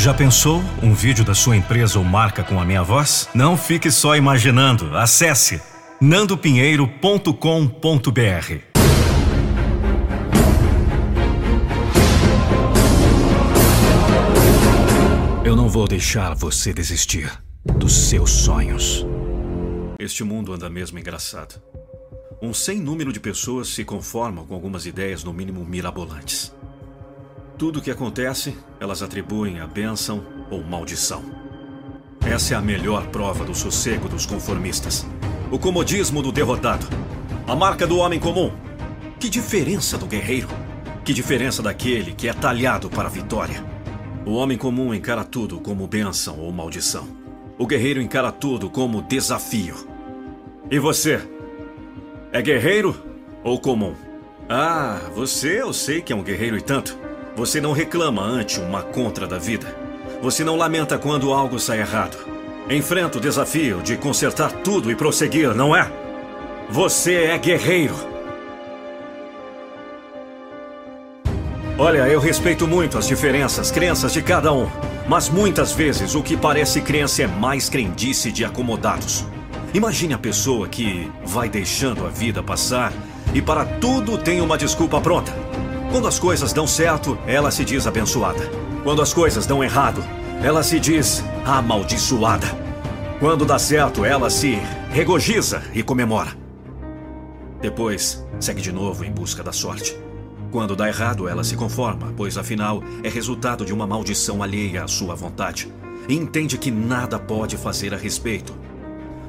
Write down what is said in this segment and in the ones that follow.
Já pensou um vídeo da sua empresa ou marca com a minha voz? Não fique só imaginando. Acesse nandopinheiro.com.br. Eu não vou deixar você desistir dos seus sonhos. Este mundo anda mesmo engraçado. Um sem número de pessoas se conformam com algumas ideias no mínimo mirabolantes. Tudo o que acontece, elas atribuem a bênção ou maldição. Essa é a melhor prova do sossego dos conformistas. O comodismo do derrotado. A marca do homem comum. Que diferença do guerreiro? Que diferença daquele que é talhado para a vitória? O homem comum encara tudo como bênção ou maldição. O guerreiro encara tudo como desafio. E você? É guerreiro ou comum? Ah, você eu sei que é um guerreiro e tanto. Você não reclama ante uma contra da vida. Você não lamenta quando algo sai errado. Enfrenta o desafio de consertar tudo e prosseguir, não é? Você é guerreiro. Olha, eu respeito muito as diferenças, crenças de cada um. Mas muitas vezes o que parece crença é mais crendice de acomodados. Imagine a pessoa que vai deixando a vida passar e para tudo tem uma desculpa pronta. Quando as coisas dão certo, ela se diz abençoada. Quando as coisas dão errado, ela se diz amaldiçoada. Quando dá certo, ela se regozija e comemora. Depois, segue de novo em busca da sorte. Quando dá errado, ela se conforma, pois afinal é resultado de uma maldição alheia à sua vontade. E entende que nada pode fazer a respeito.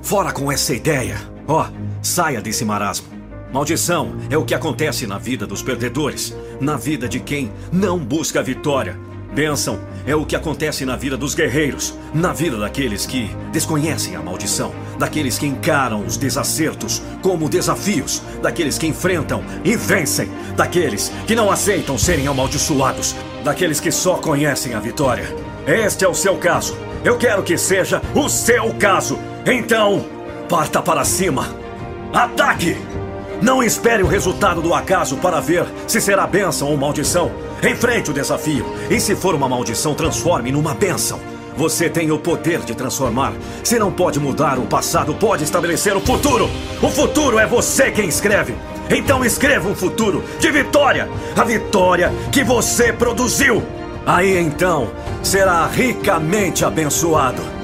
Fora com essa ideia! Ó, oh, saia desse marasmo. Maldição é o que acontece na vida dos perdedores, na vida de quem não busca a vitória. Bênção é o que acontece na vida dos guerreiros, na vida daqueles que desconhecem a maldição, daqueles que encaram os desacertos como desafios, daqueles que enfrentam e vencem, daqueles que não aceitam serem amaldiçoados, daqueles que só conhecem a vitória. Este é o seu caso. Eu quero que seja o seu caso. Então, parta para cima. Ataque! Não espere o resultado do acaso para ver se será bênção ou maldição. Enfrente o desafio. E se for uma maldição, transforme numa bênção. Você tem o poder de transformar. Se não pode mudar o passado, pode estabelecer o futuro. O futuro é você quem escreve. Então escreva um futuro de vitória. A vitória que você produziu. Aí então será ricamente abençoado.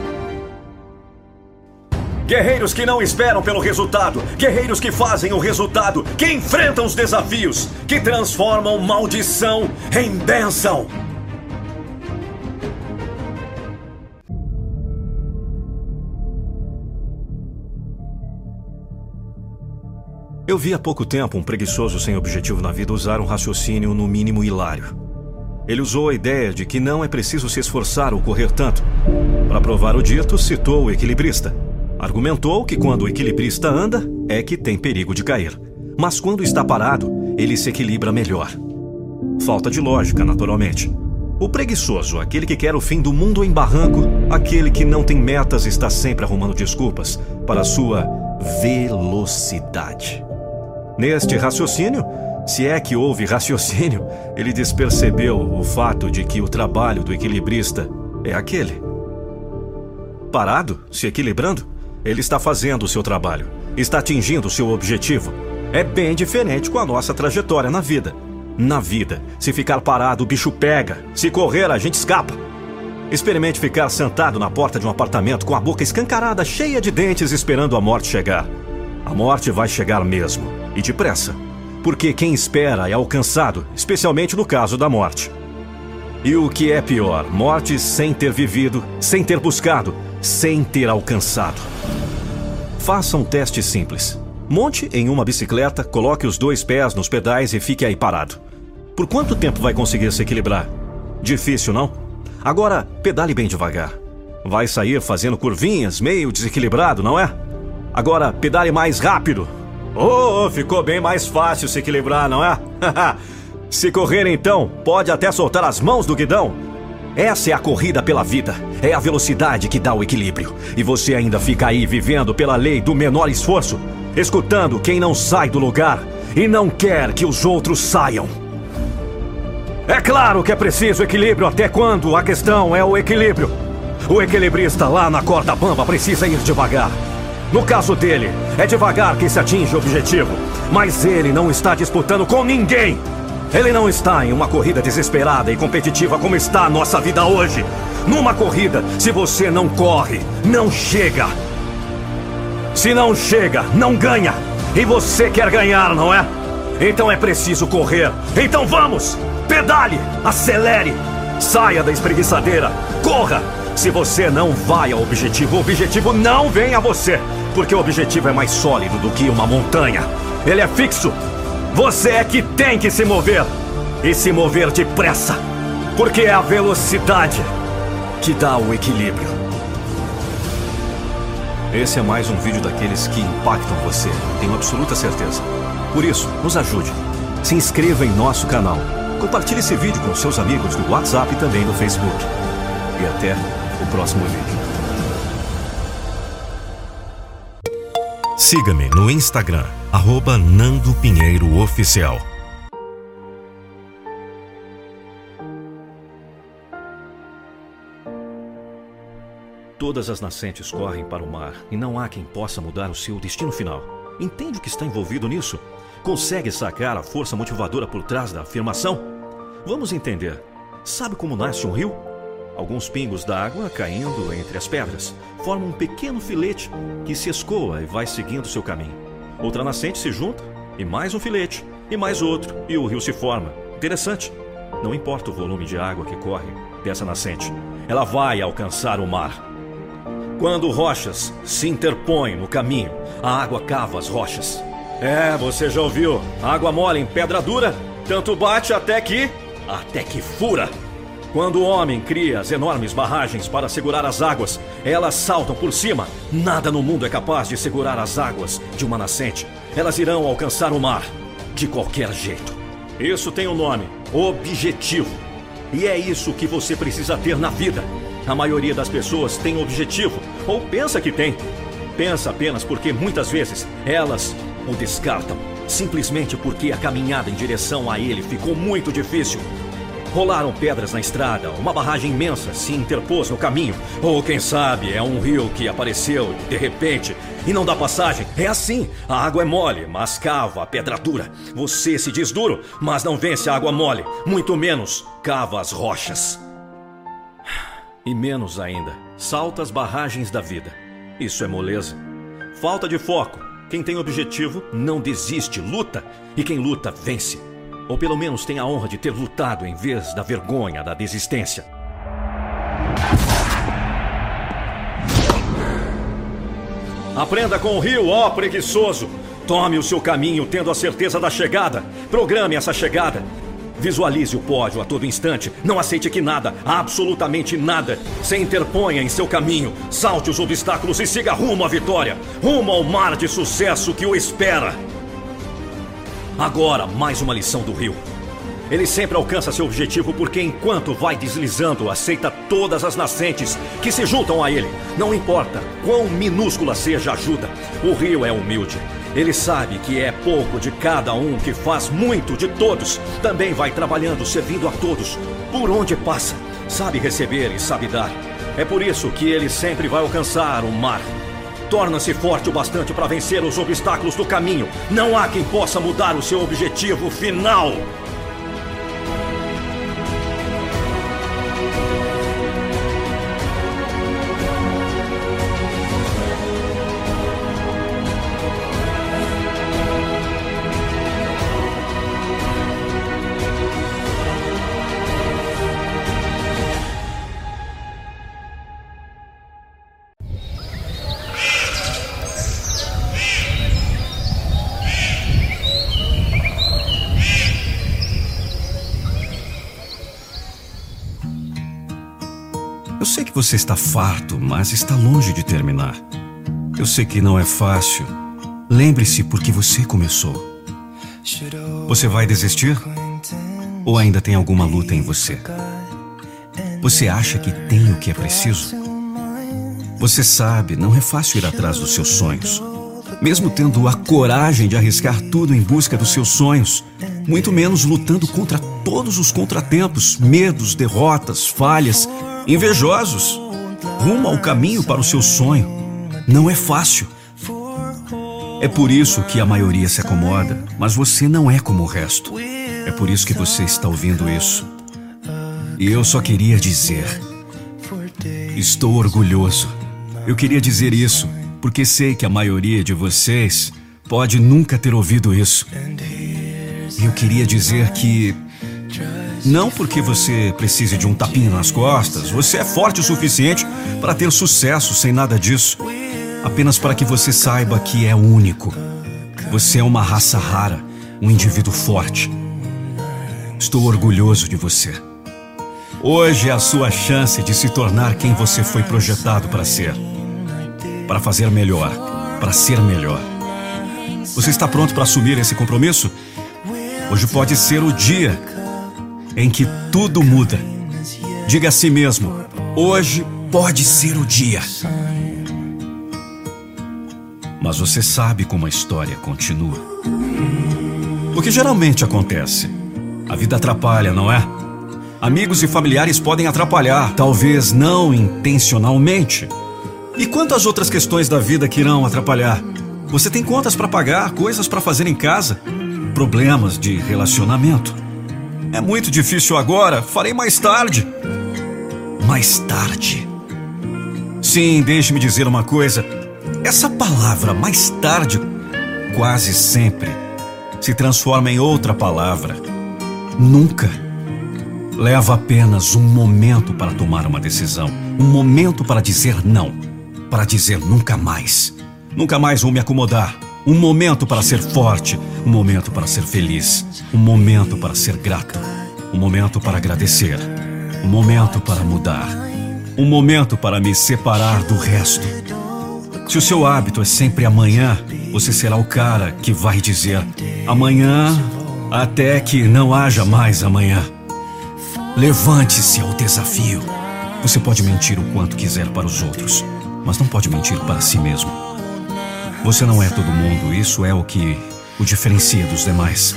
Guerreiros que não esperam pelo resultado. Guerreiros que fazem o resultado. Que enfrentam os desafios. Que transformam maldição em bênção. Eu vi há pouco tempo um preguiçoso sem objetivo na vida usar um raciocínio no mínimo hilário. Ele usou a ideia de que não é preciso se esforçar ou correr tanto. Para provar o dito, citou o equilibrista. Argumentou que quando o equilibrista anda, é que tem perigo de cair. Mas quando está parado, ele se equilibra melhor. Falta de lógica, naturalmente. O preguiçoso, aquele que quer o fim do mundo em barranco, aquele que não tem metas e está sempre arrumando desculpas para sua velocidade. Neste raciocínio, se é que houve raciocínio, ele despercebeu o fato de que o trabalho do equilibrista é aquele. Parado, se equilibrando, ele está fazendo o seu trabalho, está atingindo o seu objetivo. É bem diferente com a nossa trajetória na vida. Na vida, se ficar parado, o bicho pega. Se correr, a gente escapa. Experimente ficar sentado na porta de um apartamento com a boca escancarada, cheia de dentes, esperando a morte chegar. A morte vai chegar mesmo, e depressa. Porque quem espera é alcançado, especialmente no caso da morte. E o que é pior, morte sem ter vivido, sem ter buscado, sem ter alcançado. Faça um teste simples. Monte em uma bicicleta, coloque os dois pés nos pedais e fique aí parado. Por quanto tempo vai conseguir se equilibrar? Difícil, não? Agora, pedale bem devagar. Vai sair fazendo curvinhas, meio desequilibrado, não é? Agora, pedale mais rápido. Oh, ficou bem mais fácil se equilibrar, não é? se correr então, pode até soltar as mãos do guidão essa é a corrida pela vida. É a velocidade que dá o equilíbrio. E você ainda fica aí vivendo pela lei do menor esforço, escutando quem não sai do lugar e não quer que os outros saiam. É claro que é preciso equilíbrio até quando a questão é o equilíbrio. O equilibrista lá na corda bamba precisa ir devagar. No caso dele, é devagar que se atinge o objetivo. Mas ele não está disputando com ninguém. Ele não está em uma corrida desesperada e competitiva como está a nossa vida hoje. Numa corrida, se você não corre, não chega. Se não chega, não ganha. E você quer ganhar, não é? Então é preciso correr. Então vamos! Pedale! Acelere! Saia da espreguiçadeira! Corra! Se você não vai ao objetivo, o objetivo não vem a você. Porque o objetivo é mais sólido do que uma montanha. Ele é fixo. Você é que tem que se mover. E se mover depressa. Porque é a velocidade que dá o equilíbrio. Esse é mais um vídeo daqueles que impactam você, tenho absoluta certeza. Por isso, nos ajude. Se inscreva em nosso canal. Compartilhe esse vídeo com seus amigos do WhatsApp e também no Facebook. E até o próximo vídeo. Siga-me no Instagram, arroba Nando Pinheiro Oficial. Todas as nascentes correm para o mar e não há quem possa mudar o seu destino final. Entende o que está envolvido nisso? Consegue sacar a força motivadora por trás da afirmação? Vamos entender. Sabe como nasce um rio? Alguns pingos d'água caindo entre as pedras formam um pequeno filete que se escoa e vai seguindo seu caminho. Outra nascente se junta e mais um filete e mais outro e o rio se forma. Interessante. Não importa o volume de água que corre dessa nascente, ela vai alcançar o mar. Quando rochas se interpõem no caminho, a água cava as rochas. É, você já ouviu? Água mole em pedra dura, tanto bate até que. até que fura. Quando o homem cria as enormes barragens para segurar as águas, elas saltam por cima. Nada no mundo é capaz de segurar as águas de uma nascente. Elas irão alcançar o mar, de qualquer jeito. Isso tem um nome: objetivo. E é isso que você precisa ter na vida. A maioria das pessoas tem objetivo, ou pensa que tem. Pensa apenas porque muitas vezes elas o descartam, simplesmente porque a caminhada em direção a ele ficou muito difícil. Rolaram pedras na estrada, uma barragem imensa se interpôs no caminho, ou quem sabe é um rio que apareceu de repente e não dá passagem. É assim: a água é mole, mas cava a pedra dura. Você se diz duro, mas não vence a água mole, muito menos cava as rochas. E menos ainda, salta as barragens da vida. Isso é moleza. Falta de foco. Quem tem objetivo não desiste, luta. E quem luta, vence. Ou pelo menos tem a honra de ter lutado em vez da vergonha da desistência. Aprenda com o rio, ó preguiçoso. Tome o seu caminho tendo a certeza da chegada. Programe essa chegada. Visualize o pódio a todo instante. Não aceite que nada, absolutamente nada, se interponha em seu caminho. Salte os obstáculos e siga rumo à vitória. Rumo ao mar de sucesso que o espera. Agora, mais uma lição do Rio. Ele sempre alcança seu objetivo porque, enquanto vai deslizando, aceita todas as nascentes que se juntam a ele. Não importa quão minúscula seja a ajuda, o rio é humilde. Ele sabe que é pouco de cada um que faz muito de todos. Também vai trabalhando, servindo a todos. Por onde passa, sabe receber e sabe dar. É por isso que ele sempre vai alcançar o mar. Torna-se forte o bastante para vencer os obstáculos do caminho. Não há quem possa mudar o seu objetivo final. Você está farto, mas está longe de terminar. Eu sei que não é fácil. Lembre-se porque você começou. Você vai desistir? Ou ainda tem alguma luta em você? Você acha que tem o que é preciso? Você sabe, não é fácil ir atrás dos seus sonhos. Mesmo tendo a coragem de arriscar tudo em busca dos seus sonhos, muito menos lutando contra todos os contratempos, medos, derrotas, falhas, invejosos, rumo ao caminho para o seu sonho. Não é fácil. É por isso que a maioria se acomoda, mas você não é como o resto. É por isso que você está ouvindo isso. E eu só queria dizer: estou orgulhoso. Eu queria dizer isso porque sei que a maioria de vocês pode nunca ter ouvido isso. E eu queria dizer que não porque você precise de um tapinha nas costas, você é forte o suficiente para ter sucesso sem nada disso. Apenas para que você saiba que é único. Você é uma raça rara, um indivíduo forte. Estou orgulhoso de você. Hoje é a sua chance de se tornar quem você foi projetado para ser. Para fazer melhor, para ser melhor. Você está pronto para assumir esse compromisso? Hoje pode ser o dia em que tudo muda. Diga a si mesmo: hoje pode ser o dia. Mas você sabe como a história continua. O que geralmente acontece? A vida atrapalha, não é? Amigos e familiares podem atrapalhar, talvez não intencionalmente. E quantas outras questões da vida que irão atrapalhar? Você tem contas para pagar, coisas para fazer em casa, problemas de relacionamento. É muito difícil agora, farei mais tarde. Mais tarde. Sim, deixe-me dizer uma coisa. Essa palavra mais tarde quase sempre se transforma em outra palavra. Nunca. Leva apenas um momento para tomar uma decisão, um momento para dizer não, para dizer nunca mais. Nunca mais vou me acomodar. Um momento para ser forte, um momento para ser feliz, um momento para ser grato, um momento para agradecer, um momento para mudar, um momento para me separar do resto. Se o seu hábito é sempre amanhã, você será o cara que vai dizer amanhã até que não haja mais amanhã. Levante-se ao desafio. Você pode mentir o quanto quiser para os outros, mas não pode mentir para si mesmo. Você não é todo mundo, isso é o que o diferencia dos demais.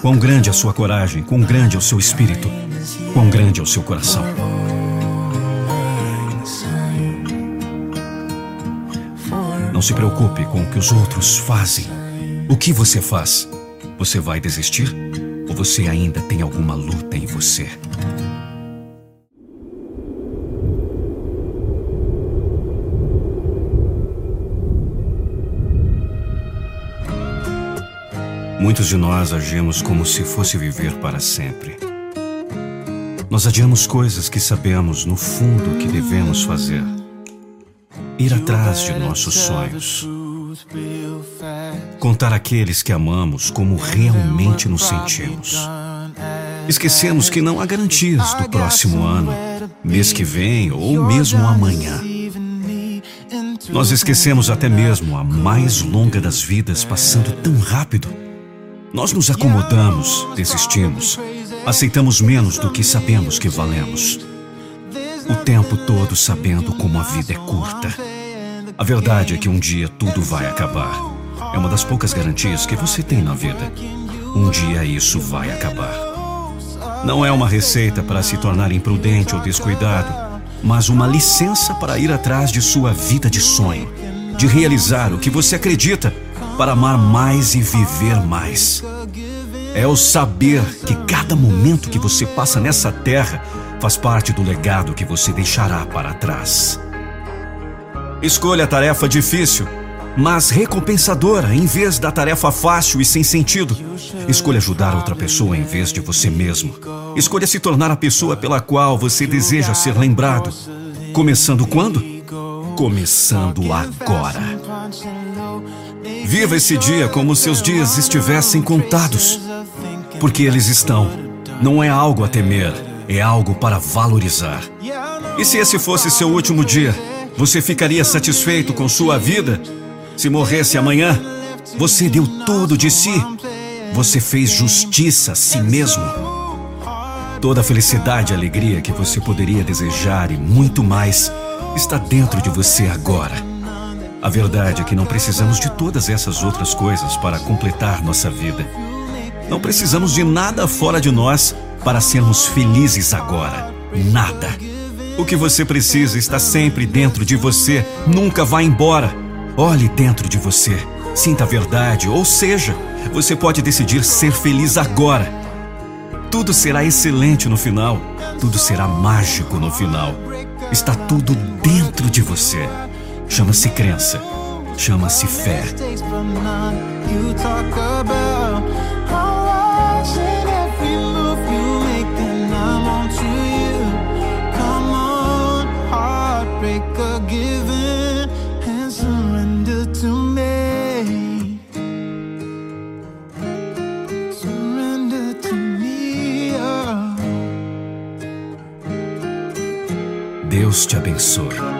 Quão grande é a sua coragem, quão grande é o seu espírito, quão grande é o seu coração. Não se preocupe com o que os outros fazem. O que você faz? Você vai desistir? Ou você ainda tem alguma luta em você? Muitos de nós agimos como se fosse viver para sempre. Nós adiamos coisas que sabemos no fundo que devemos fazer. Ir atrás de nossos sonhos. Contar aqueles que amamos como realmente nos sentimos. Esquecemos que não há garantias do próximo ano, mês que vem ou mesmo amanhã. Nós esquecemos até mesmo a mais longa das vidas passando tão rápido nós nos acomodamos, desistimos, aceitamos menos do que sabemos que valemos. O tempo todo sabendo como a vida é curta. A verdade é que um dia tudo vai acabar. É uma das poucas garantias que você tem na vida. Um dia isso vai acabar. Não é uma receita para se tornar imprudente ou descuidado, mas uma licença para ir atrás de sua vida de sonho, de realizar o que você acredita para amar mais e viver mais. É o saber que cada momento que você passa nessa terra faz parte do legado que você deixará para trás. Escolha a tarefa difícil, mas recompensadora em vez da tarefa fácil e sem sentido. Escolha ajudar outra pessoa em vez de você mesmo. Escolha se tornar a pessoa pela qual você deseja ser lembrado. Começando quando? Começando agora. Viva esse dia como seus dias estivessem contados. Porque eles estão. Não é algo a temer, é algo para valorizar. E se esse fosse seu último dia, você ficaria satisfeito com sua vida? Se morresse amanhã, você deu tudo de si. Você fez justiça a si mesmo. Toda a felicidade e alegria que você poderia desejar e muito mais está dentro de você agora. A verdade é que não precisamos de todas essas outras coisas para completar nossa vida. Não precisamos de nada fora de nós para sermos felizes agora. Nada. O que você precisa está sempre dentro de você, nunca vai embora. Olhe dentro de você, sinta a verdade, ou seja, você pode decidir ser feliz agora. Tudo será excelente no final, tudo será mágico no final. Está tudo dentro de você. Chama-se crença, chama-se fé. Deus te abençoe.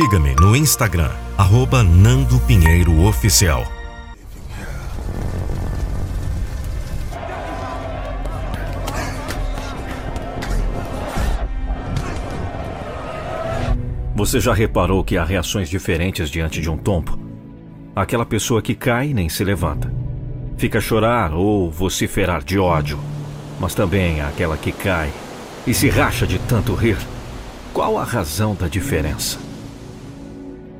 Siga-me no Instagram, arroba Nando Pinheiro Oficial. Você já reparou que há reações diferentes diante de um tombo? Aquela pessoa que cai nem se levanta. Fica a chorar ou vociferar de ódio. Mas também aquela que cai e se racha de tanto rir. Qual a razão da diferença?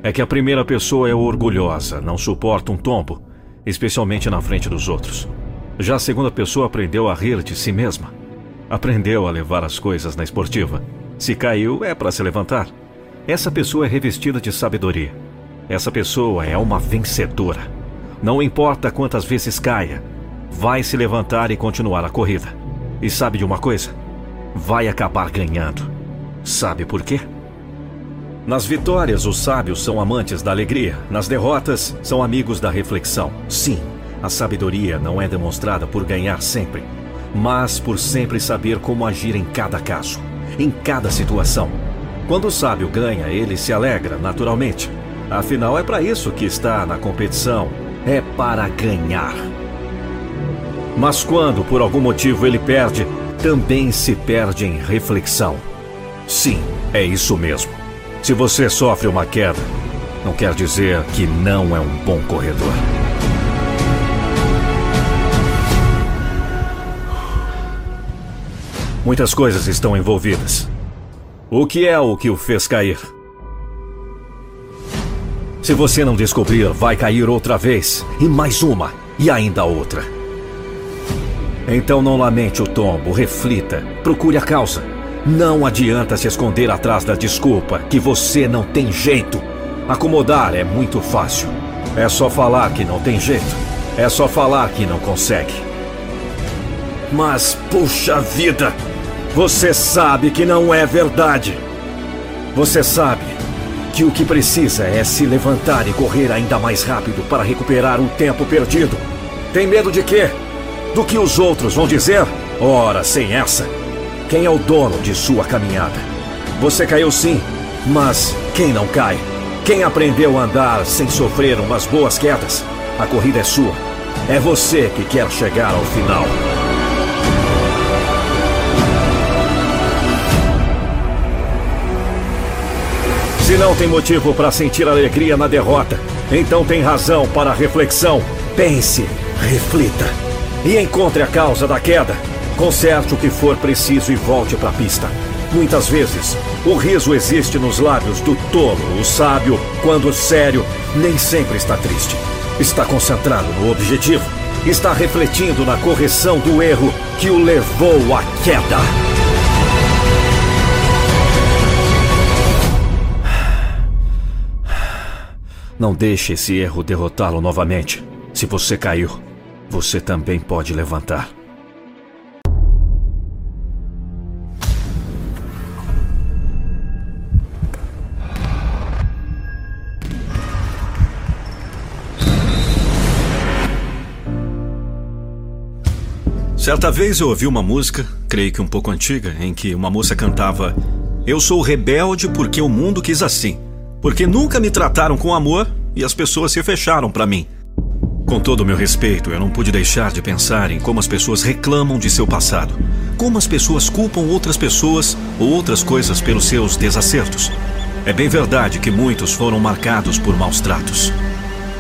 É que a primeira pessoa é orgulhosa, não suporta um tombo, especialmente na frente dos outros. Já a segunda pessoa aprendeu a rir de si mesma. Aprendeu a levar as coisas na esportiva. Se caiu, é para se levantar. Essa pessoa é revestida de sabedoria. Essa pessoa é uma vencedora. Não importa quantas vezes caia, vai se levantar e continuar a corrida. E sabe de uma coisa? Vai acabar ganhando. Sabe por quê? Nas vitórias, os sábios são amantes da alegria. Nas derrotas, são amigos da reflexão. Sim, a sabedoria não é demonstrada por ganhar sempre, mas por sempre saber como agir em cada caso, em cada situação. Quando o sábio ganha, ele se alegra naturalmente. Afinal, é para isso que está na competição. É para ganhar. Mas quando, por algum motivo, ele perde, também se perde em reflexão. Sim, é isso mesmo. Se você sofre uma queda, não quer dizer que não é um bom corredor. Muitas coisas estão envolvidas. O que é o que o fez cair? Se você não descobrir, vai cair outra vez, e mais uma, e ainda outra. Então não lamente o tombo, reflita, procure a causa. Não adianta se esconder atrás da desculpa que você não tem jeito. Acomodar é muito fácil. É só falar que não tem jeito. É só falar que não consegue. Mas, puxa vida, você sabe que não é verdade. Você sabe que o que precisa é se levantar e correr ainda mais rápido para recuperar o tempo perdido. Tem medo de quê? Do que os outros vão dizer? Ora, sem essa. Quem é o dono de sua caminhada? Você caiu sim, mas quem não cai? Quem aprendeu a andar sem sofrer umas boas quedas? A corrida é sua. É você que quer chegar ao final. Se não tem motivo para sentir alegria na derrota, então tem razão para reflexão. Pense, reflita e encontre a causa da queda. Conserte o que for preciso e volte para a pista. Muitas vezes, o riso existe nos lábios do tolo, o sábio, quando sério, nem sempre está triste. Está concentrado no objetivo. Está refletindo na correção do erro que o levou à queda. Não deixe esse erro derrotá-lo novamente. Se você caiu, você também pode levantar. Certa vez eu ouvi uma música, creio que um pouco antiga, em que uma moça cantava: Eu sou rebelde porque o mundo quis assim. Porque nunca me trataram com amor e as pessoas se fecharam para mim. Com todo o meu respeito, eu não pude deixar de pensar em como as pessoas reclamam de seu passado. Como as pessoas culpam outras pessoas ou outras coisas pelos seus desacertos. É bem verdade que muitos foram marcados por maus tratos.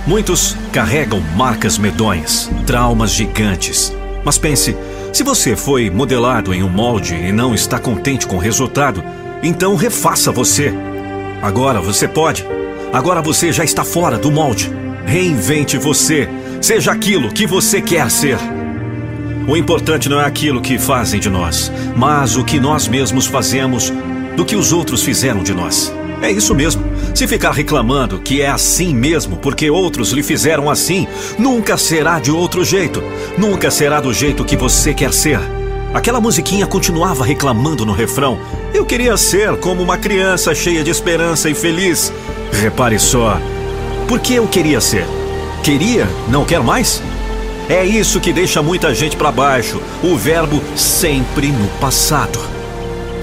Muitos carregam marcas medonhas, traumas gigantes. Mas pense, se você foi modelado em um molde e não está contente com o resultado, então refaça você. Agora você pode. Agora você já está fora do molde. Reinvente você. Seja aquilo que você quer ser. O importante não é aquilo que fazem de nós, mas o que nós mesmos fazemos do que os outros fizeram de nós. É isso mesmo. Se ficar reclamando que é assim mesmo porque outros lhe fizeram assim, nunca será de outro jeito. Nunca será do jeito que você quer ser. Aquela musiquinha continuava reclamando no refrão. Eu queria ser como uma criança cheia de esperança e feliz. Repare só. Por que eu queria ser? Queria? Não quer mais? É isso que deixa muita gente para baixo. O verbo sempre no passado.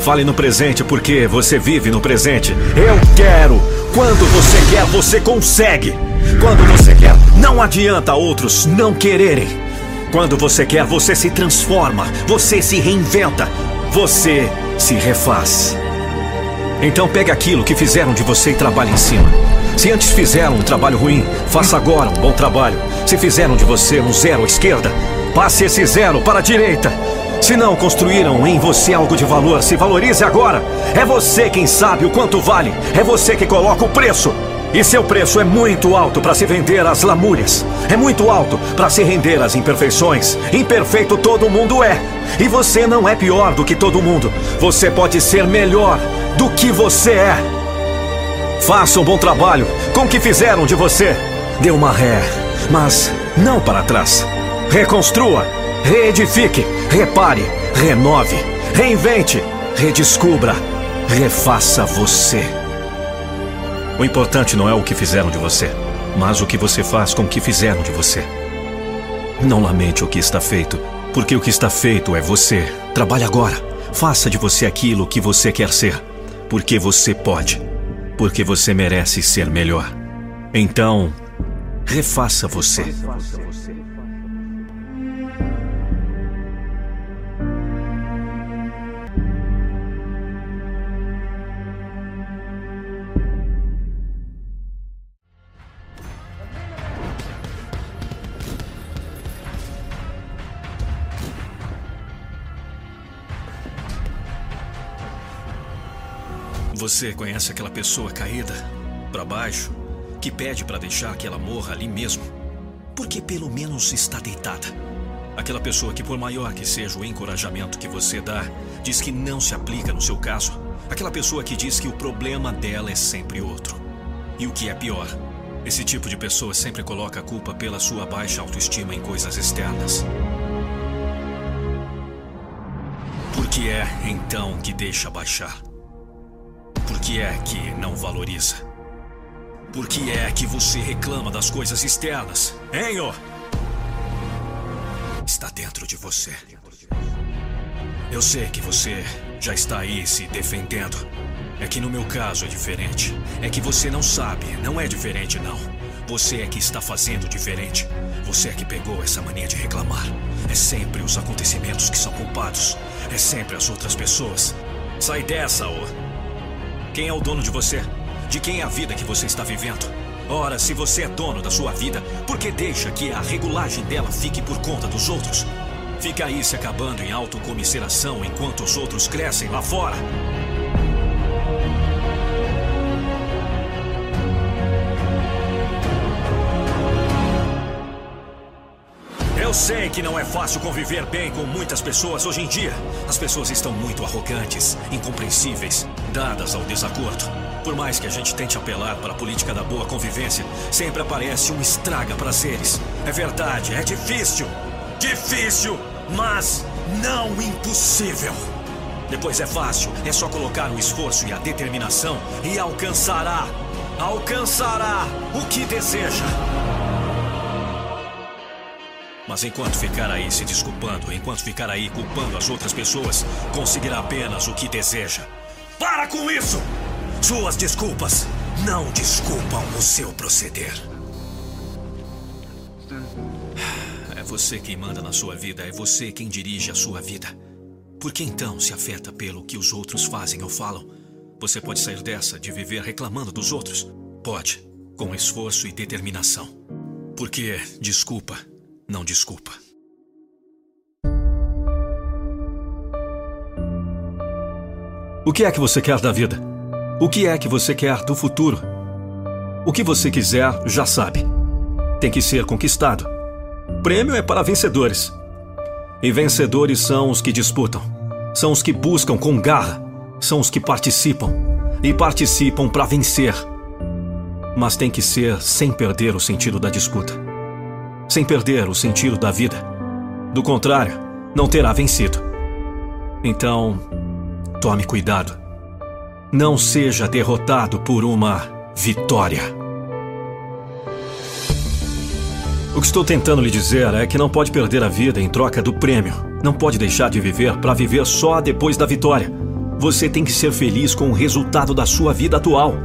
Fale no presente porque você vive no presente. Eu quero. Quando você quer, você consegue. Quando você quer, não adianta outros não quererem. Quando você quer, você se transforma, você se reinventa, você se refaz. Então pegue aquilo que fizeram de você e trabalhe em cima. Se antes fizeram um trabalho ruim, faça agora um bom trabalho. Se fizeram de você um zero à esquerda, passe esse zero para a direita. Se não construíram em você algo de valor, se valorize agora. É você quem sabe o quanto vale. É você que coloca o preço. E seu preço é muito alto para se vender às lamúrias. É muito alto para se render às imperfeições. Imperfeito todo mundo é. E você não é pior do que todo mundo. Você pode ser melhor do que você é. Faça um bom trabalho com o que fizeram de você. Dê uma ré, mas não para trás. Reconstrua, reedifique, repare, renove, reinvente, redescubra, refaça você. O importante não é o que fizeram de você, mas o que você faz com o que fizeram de você. Não lamente o que está feito, porque o que está feito é você. Trabalhe agora. Faça de você aquilo que você quer ser, porque você pode, porque você merece ser melhor. Então, refaça você. Você conhece aquela pessoa caída, para baixo, que pede para deixar que ela morra ali mesmo? Porque pelo menos está deitada. Aquela pessoa que, por maior que seja o encorajamento que você dá, diz que não se aplica no seu caso. Aquela pessoa que diz que o problema dela é sempre outro. E o que é pior, esse tipo de pessoa sempre coloca a culpa pela sua baixa autoestima em coisas externas. Por que é, então, que deixa baixar? Por que é que não valoriza? Por que é que você reclama das coisas externas, hein, ó? Está dentro de você. Eu sei que você já está aí se defendendo. É que no meu caso é diferente. É que você não sabe, não é diferente não. Você é que está fazendo diferente. Você é que pegou essa mania de reclamar. É sempre os acontecimentos que são culpados. É sempre as outras pessoas. Sai dessa, ô. Quem é o dono de você? De quem é a vida que você está vivendo? Ora, se você é dono da sua vida, por que deixa que a regulagem dela fique por conta dos outros? Fica aí se acabando em autocomisseração enquanto os outros crescem lá fora. Eu sei que não é fácil conviver bem com muitas pessoas hoje em dia. As pessoas estão muito arrogantes, incompreensíveis, dadas ao desacordo. Por mais que a gente tente apelar para a política da boa convivência, sempre aparece um estraga prazeres. É verdade, é difícil. Difícil, mas não impossível. Depois é fácil, é só colocar o esforço e a determinação e alcançará. Alcançará o que deseja. Mas enquanto ficar aí se desculpando, enquanto ficar aí culpando as outras pessoas, conseguirá apenas o que deseja. Para com isso! Suas desculpas não desculpam o seu proceder. É você quem manda na sua vida, é você quem dirige a sua vida. Por que então se afeta pelo que os outros fazem ou falam? Você pode sair dessa de viver reclamando dos outros. Pode, com esforço e determinação. Porque desculpa, não desculpa. O que é que você quer da vida? O que é que você quer do futuro? O que você quiser, já sabe. Tem que ser conquistado. Prêmio é para vencedores. E vencedores são os que disputam. São os que buscam com garra. São os que participam. E participam para vencer. Mas tem que ser sem perder o sentido da disputa. Sem perder o sentido da vida. Do contrário, não terá vencido. Então, tome cuidado. Não seja derrotado por uma vitória. O que estou tentando lhe dizer é que não pode perder a vida em troca do prêmio. Não pode deixar de viver para viver só depois da vitória. Você tem que ser feliz com o resultado da sua vida atual,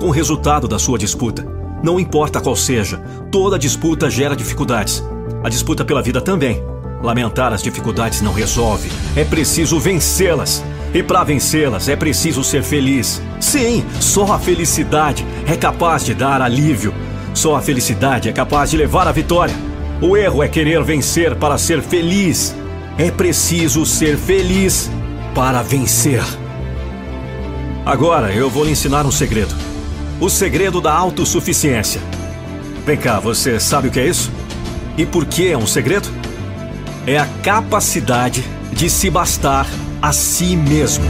com o resultado da sua disputa. Não importa qual seja, toda disputa gera dificuldades. A disputa pela vida também. Lamentar as dificuldades não resolve. É preciso vencê-las. E para vencê-las é preciso ser feliz. Sim, só a felicidade é capaz de dar alívio. Só a felicidade é capaz de levar à vitória. O erro é querer vencer para ser feliz. É preciso ser feliz para vencer. Agora eu vou lhe ensinar um segredo. O segredo da autossuficiência. Vem cá, você sabe o que é isso? E por que é um segredo? É a capacidade de se bastar a si mesmo.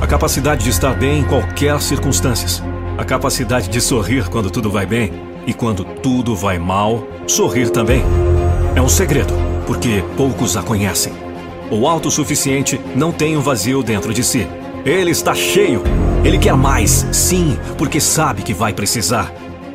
A capacidade de estar bem em qualquer circunstância. A capacidade de sorrir quando tudo vai bem e quando tudo vai mal, sorrir também. É um segredo, porque poucos a conhecem. O autossuficiente não tem um vazio dentro de si. Ele está cheio. Ele quer mais, sim, porque sabe que vai precisar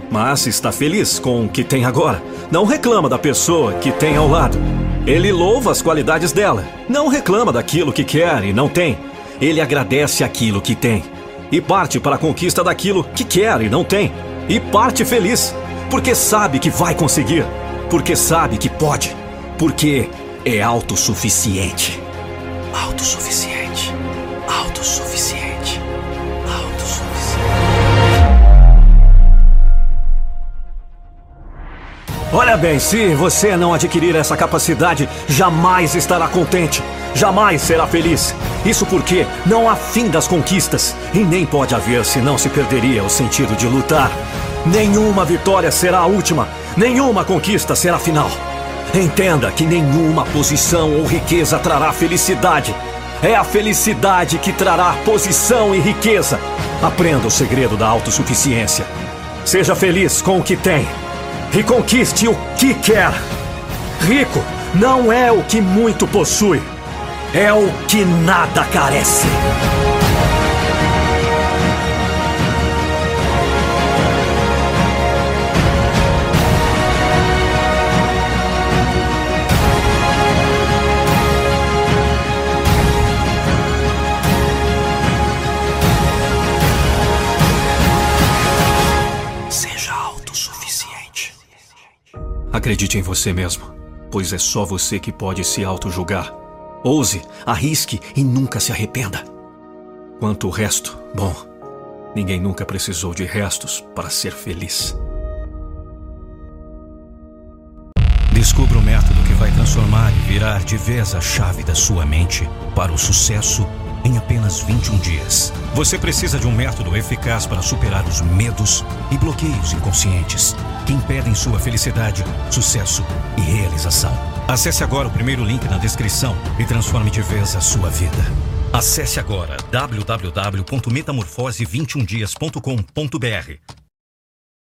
mas está feliz com o que tem agora. Não reclama da pessoa que tem ao lado. Ele louva as qualidades dela. Não reclama daquilo que quer e não tem. Ele agradece aquilo que tem. E parte para a conquista daquilo que quer e não tem. E parte feliz, porque sabe que vai conseguir. Porque sabe que pode. Porque é autossuficiente. Autossuficiente. Autossuficiente. Olha bem, se você não adquirir essa capacidade, jamais estará contente, jamais será feliz. Isso porque não há fim das conquistas e nem pode haver se não se perderia o sentido de lutar. Nenhuma vitória será a última, nenhuma conquista será final. Entenda que nenhuma posição ou riqueza trará felicidade. É a felicidade que trará posição e riqueza. Aprenda o segredo da autossuficiência. Seja feliz com o que tem e conquiste o que quer. Rico não é o que muito possui, é o que nada carece. Acredite em você mesmo, pois é só você que pode se auto-julgar. Ouse, arrisque e nunca se arrependa. Quanto o resto, bom, ninguém nunca precisou de restos para ser feliz. Descubra o método que vai transformar e virar de vez a chave da sua mente para o sucesso em apenas 21 dias. Você precisa de um método eficaz para superar os medos e bloqueios inconscientes que impedem sua felicidade, sucesso e realização. Acesse agora o primeiro link na descrição e transforme de vez a sua vida. Acesse agora www.metamorfose21dias.com.br